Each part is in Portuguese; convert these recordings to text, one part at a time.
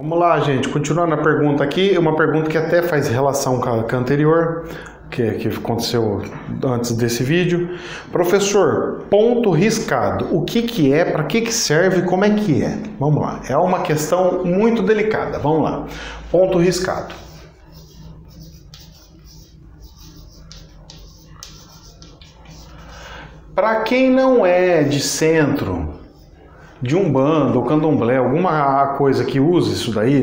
Vamos lá, gente. Continuando a pergunta aqui, uma pergunta que até faz relação com a, com a anterior, que, que aconteceu antes desse vídeo. Professor, ponto riscado. O que, que é, para que, que serve, como é que é? Vamos lá. É uma questão muito delicada. Vamos lá. Ponto riscado. Para quem não é de centro, de um bando ou candomblé, alguma coisa que use isso daí,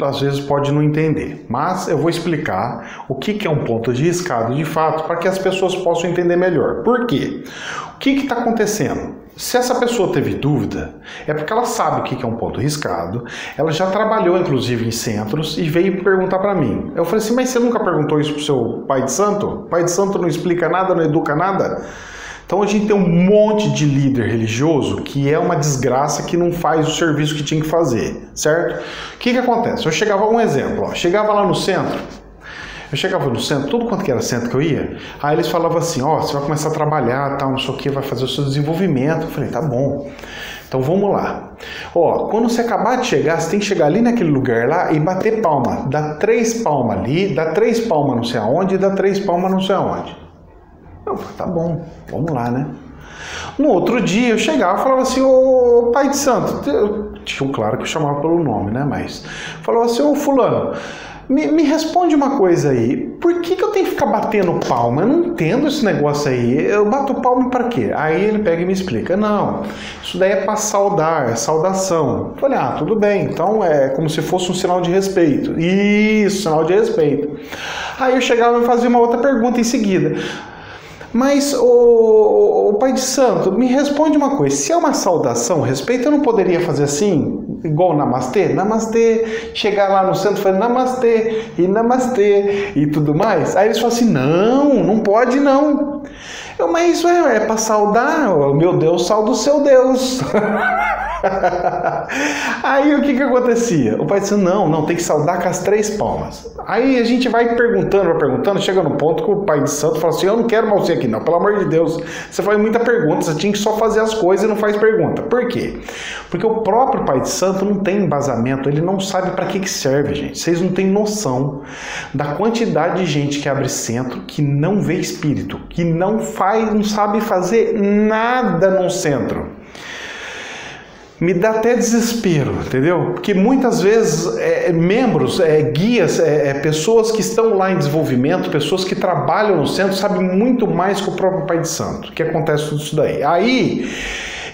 às vezes pode não entender. Mas eu vou explicar o que é um ponto de riscado de fato para que as pessoas possam entender melhor. Por quê? O que está acontecendo? Se essa pessoa teve dúvida, é porque ela sabe o que é um ponto riscado, ela já trabalhou inclusive em centros e veio perguntar para mim. Eu falei assim, mas você nunca perguntou isso pro seu pai de santo? pai de santo não explica nada, não educa nada? Então a gente tem um monte de líder religioso que é uma desgraça que não faz o serviço que tinha que fazer, certo? O que, que acontece? Eu chegava, um exemplo, ó, chegava lá no centro, eu chegava no centro, tudo quanto que era centro que eu ia, aí eles falavam assim, ó, oh, você vai começar a trabalhar, tal, não sei o que, vai fazer o seu desenvolvimento. Eu falei, tá bom. Então vamos lá. Ó, quando você acabar de chegar, você tem que chegar ali naquele lugar lá e bater palma. Dá três palmas ali, dá três palmas não sei aonde e dá três palmas não sei aonde. Eu falei, tá bom, vamos lá, né? No outro dia eu chegava e falava assim, ô pai de santo, eu, tinha um claro que eu chamava pelo nome, né? Mas falava assim, ô fulano, me, me, responde uma coisa aí, por que, que eu tenho que ficar batendo palma? Eu não entendo esse negócio aí. Eu bato palma para quê? Aí ele pega e me explica: não, isso daí é para saudar, é saudação. Eu falei: ah, tudo bem, então é como se fosse um sinal de respeito. Isso, sinal de respeito. Aí eu chegava e fazia uma outra pergunta em seguida. Mas, o, pai de santo, me responde uma coisa: se é uma saudação, respeito, eu não poderia fazer assim, igual namastê? Namastê, chegar lá no centro e falar namastê, e namastê, e tudo mais. Aí eles falam assim: não, não pode não. Eu, mas isso é, é para saudar, oh, meu Deus, saldo o seu Deus. Aí o que que acontecia? O pai disse: Não, não, tem que saudar com as três palmas. Aí a gente vai perguntando, vai perguntando, chega no ponto que o pai de santo fala assim: Eu não quero mais você aqui, não, pelo amor de Deus. Você faz muita pergunta, você tinha que só fazer as coisas e não faz pergunta. Por quê? Porque o próprio pai de santo não tem embasamento, ele não sabe para que, que serve, gente. Vocês não têm noção da quantidade de gente que abre centro que não vê espírito, que não faz, não sabe fazer nada no centro me dá até desespero, entendeu? Porque muitas vezes é, membros, é, guias, é, é, pessoas que estão lá em desenvolvimento, pessoas que trabalham no centro, sabem muito mais que o próprio Pai de Santo. que acontece tudo isso daí? Aí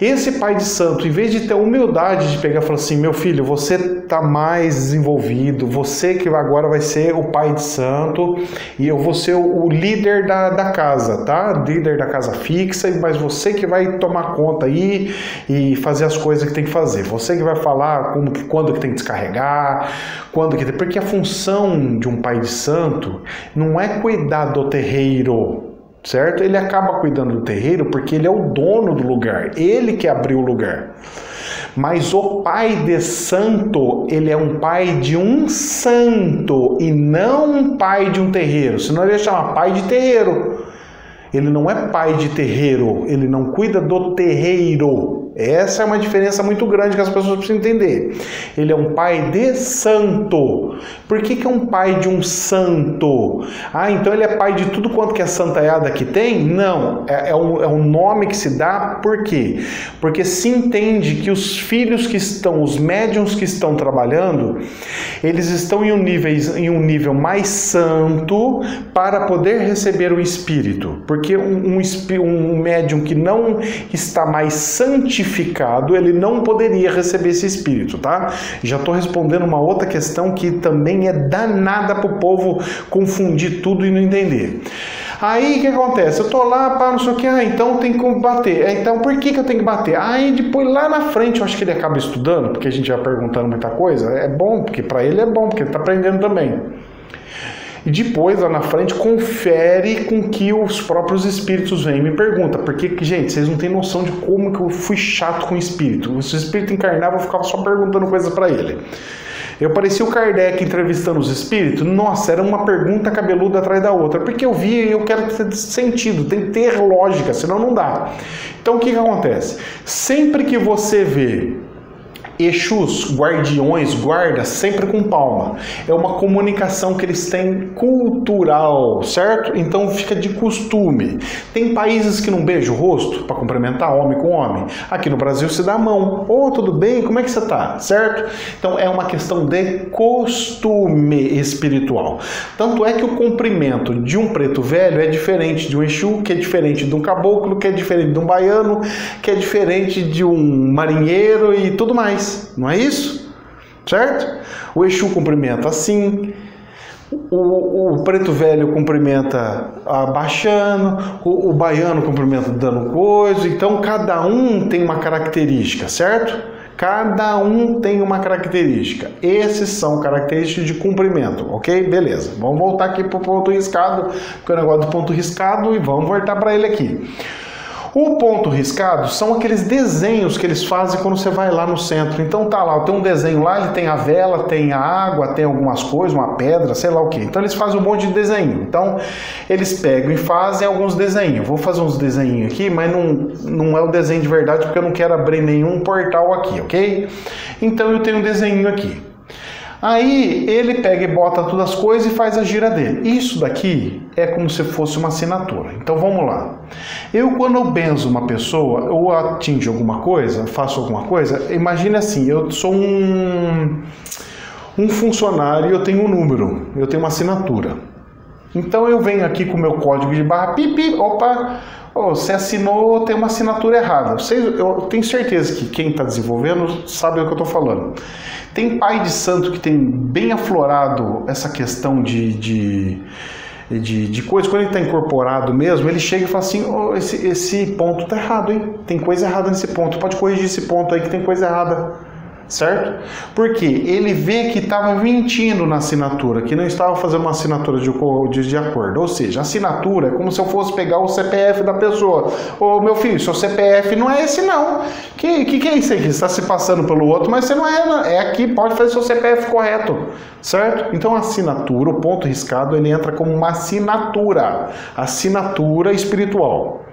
esse pai de santo, em vez de ter a humildade de pegar e falar assim: meu filho, você está mais desenvolvido, você que agora vai ser o pai de santo e eu vou ser o líder da, da casa, tá? Líder da casa fixa, mas você que vai tomar conta aí e fazer as coisas que tem que fazer. Você que vai falar como que, quando que tem que descarregar, quando que. Porque a função de um pai de santo não é cuidar do terreiro certo? Ele acaba cuidando do terreiro porque ele é o dono do lugar, ele que abriu o lugar. Mas o pai de santo, ele é um pai de um santo e não um pai de um terreiro. Senão ele ia chamar pai de terreiro. Ele não é pai de terreiro, ele não cuida do terreiro. Essa é uma diferença muito grande que as pessoas precisam entender. Ele é um pai de santo. Por que, que é um pai de um santo? Ah, então ele é pai de tudo quanto que a santaiada que tem? Não. É, é, um, é um nome que se dá por quê? Porque se entende que os filhos que estão, os médiums que estão trabalhando, eles estão em um nível, em um nível mais santo para poder receber o espírito. Porque um, um, um médium que não está mais santificado, ele não poderia receber esse espírito, tá? Já estou respondendo uma outra questão que também é danada para o povo confundir tudo e não entender. Aí o que acontece? Eu tô lá, pá, não sei o que, ah, então tem que bater. É, então por que, que eu tenho que bater? Aí depois lá na frente eu acho que ele acaba estudando, porque a gente vai perguntando muita coisa. É bom, porque para ele é bom, porque ele está aprendendo também e depois lá na frente confere com que os próprios espíritos vêm e me pergunta, porque gente, vocês não têm noção de como que eu fui chato com o espírito. Se o espírito encarnava, eu ficava só perguntando coisas para ele. Eu parecia o Kardec entrevistando os espíritos. Nossa, era uma pergunta cabeluda atrás da outra. Porque eu via e eu quero ter sentido, tem que ter lógica, senão não dá. Então o que, que acontece? Sempre que você vê Exus, guardiões, guarda, sempre com palma. É uma comunicação que eles têm cultural, certo? Então fica de costume. Tem países que não beijam o rosto para cumprimentar homem com homem. Aqui no Brasil se dá a mão. Ô, oh, tudo bem? Como é que você tá? Certo? Então é uma questão de costume espiritual. Tanto é que o cumprimento de um preto velho é diferente de um Exu, que é diferente de um caboclo, que é diferente de um baiano, que é diferente de um marinheiro e tudo mais não é isso? Certo? O Exu cumprimenta assim, o, o, preto velho cumprimenta abaixando, o, o baiano cumprimenta dando coisa, então cada um tem uma característica, certo? Cada um tem uma característica. Esses são características de cumprimento, ok? Beleza. Vamos voltar aqui para o ponto riscado, porque é o negócio do ponto riscado, e vamos voltar para ele aqui. O ponto riscado são aqueles desenhos que eles fazem quando você vai lá no centro. Então tá lá, tem um desenho lá, ele tem a vela, tem a água, tem algumas coisas, uma pedra, sei lá o que. Então eles fazem um monte de desenho. Então eles pegam e fazem alguns desenhos. Vou fazer uns desenhos aqui, mas não, não é o desenho de verdade porque eu não quero abrir nenhum portal aqui, ok? Então eu tenho um desenho aqui. Aí ele pega e bota todas as coisas e faz a gira dele. Isso daqui é como se fosse uma assinatura. Então vamos lá. Eu, quando eu benzo uma pessoa ou atinge alguma coisa, faço alguma coisa, imagine assim: eu sou um, um funcionário e eu tenho um número, eu tenho uma assinatura. Então eu venho aqui com o meu código de barra, pipi, opa, oh, você assinou, tem uma assinatura errada. Eu tenho certeza que quem está desenvolvendo sabe o que eu estou falando. Tem pai de santo que tem bem aflorado essa questão de, de, de, de coisa, quando ele está incorporado mesmo, ele chega e fala assim: oh, esse, esse ponto está errado, hein? Tem coisa errada nesse ponto, pode corrigir esse ponto aí que tem coisa errada certo? Porque ele vê que estava mentindo na assinatura, que não estava fazendo uma assinatura de, de, de, acordo. Ou seja, assinatura é como se eu fosse pegar o CPF da pessoa. Ô meu filho, seu CPF não é esse não. Que, que, que é isso aqui? Você está se passando pelo outro, mas você não é. É aqui, pode fazer seu CPF correto, certo? Então assinatura, o ponto riscado, ele entra como uma assinatura, assinatura espiritual.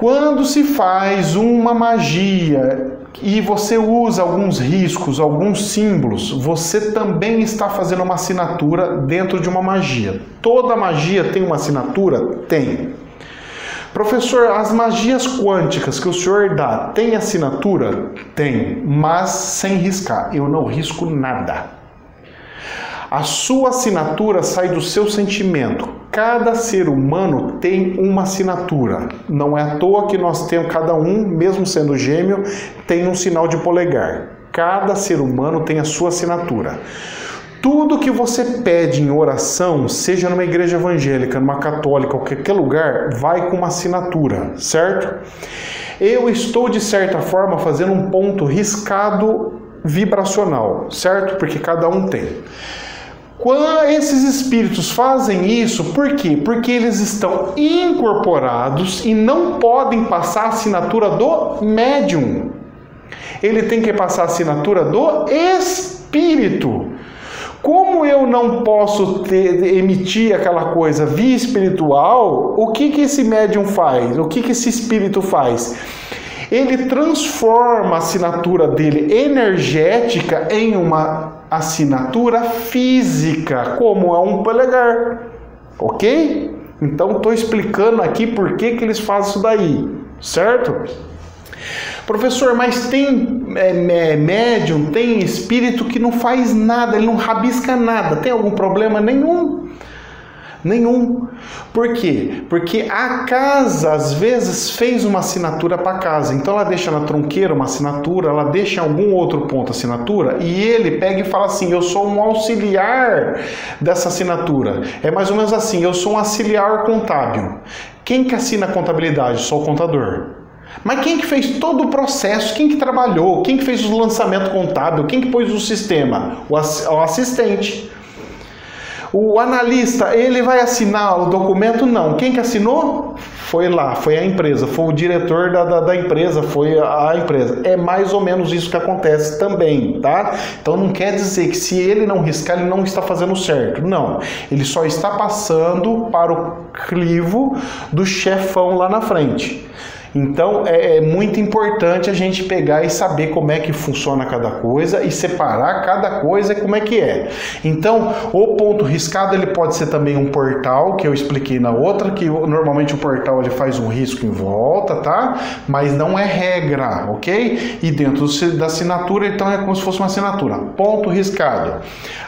Quando se faz uma magia e você usa alguns riscos, alguns símbolos, você também está fazendo uma assinatura dentro de uma magia. Toda magia tem uma assinatura? Tem. Professor, as magias quânticas que o senhor dá, tem assinatura? Tem, mas sem riscar. Eu não risco nada. A sua assinatura sai do seu sentimento. Cada ser humano tem uma assinatura. Não é à toa que nós temos, cada um, mesmo sendo gêmeo, tem um sinal de polegar. Cada ser humano tem a sua assinatura. Tudo que você pede em oração, seja numa igreja evangélica, numa católica, ou qualquer lugar, vai com uma assinatura, certo? Eu estou, de certa forma, fazendo um ponto riscado vibracional, certo? Porque cada um tem. Quando esses espíritos fazem isso, por quê? Porque eles estão incorporados e não podem passar a assinatura do médium. Ele tem que passar a assinatura do espírito. Como eu não posso ter, emitir aquela coisa via espiritual, o que, que esse médium faz? O que, que esse espírito faz? Ele transforma a assinatura dele energética em uma assinatura física, como é um polegar. Ok? Então estou explicando aqui por que, que eles fazem isso daí, certo? Professor, mas tem é, médium, tem espírito que não faz nada, ele não rabisca nada. Tem algum problema? Nenhum. Nenhum. Por quê? Porque a casa às vezes fez uma assinatura para casa, então ela deixa na tronqueira uma assinatura, ela deixa em algum outro ponto assinatura e ele pega e fala assim: Eu sou um auxiliar dessa assinatura. É mais ou menos assim: Eu sou um auxiliar contábil. Quem que assina a contabilidade? Sou o contador. Mas quem que fez todo o processo? Quem que trabalhou? Quem que fez o lançamento contábil? Quem que pôs o sistema? O assistente. O analista, ele vai assinar o documento? Não. Quem que assinou? Foi lá, foi a empresa, foi o diretor da, da, da, empresa, foi a empresa. É mais ou menos isso que acontece também, tá? Então não quer dizer que se ele não riscar, ele não está fazendo certo. Não. Ele só está passando para o crivo do chefão lá na frente. Então é, é, muito importante a gente pegar e saber como é que funciona cada coisa e separar cada coisa como é que é. Então o ponto riscado ele pode ser também um portal que eu expliquei na outra que normalmente o portal ele faz um risco em volta, tá? Mas não é regra, ok? E dentro da assinatura então é como se fosse uma assinatura. Ponto riscado.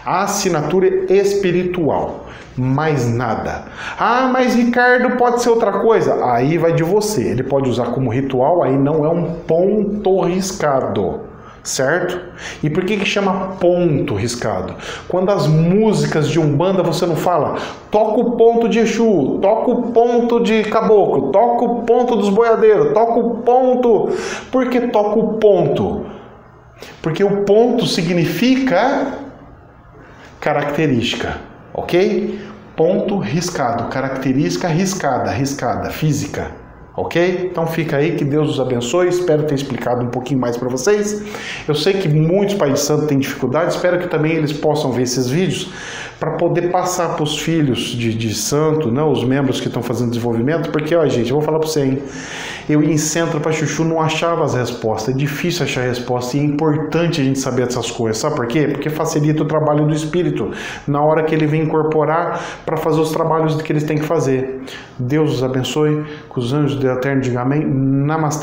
A assinatura espiritual mais nada. Ah, mas Ricardo pode ser outra coisa. Aí vai de você. Ele pode usar como ritual, aí não é um ponto riscado. Certo? E por que, que chama ponto riscado? Quando as músicas de Umbanda você não fala, toca o ponto de Exu, toca o ponto de Caboclo, toca o ponto dos boiadeiros, toca o ponto. Por que toca o ponto? Porque o ponto significa característica ok? Ponto riscado, característica riscada, riscada, física, ok? Então fica aí, que Deus os abençoe. Espero ter explicado um pouquinho mais para vocês. Eu sei que muitos pais de santo têm dificuldade, espero que também eles possam ver esses vídeos para poder passar para os filhos de, de santo, né, os membros que estão fazendo desenvolvimento, porque, ó, gente, eu vou falar para você, hein? Eu ia em centro para chuchu, não achava as respostas. É difícil achar resposta e é importante a gente saber dessas coisas. Sabe por quê? Porque facilita o trabalho do espírito na hora que ele vem incorporar para fazer os trabalhos que eles têm que fazer. Deus os abençoe, que os anjos do eterno digam amém. Namastê.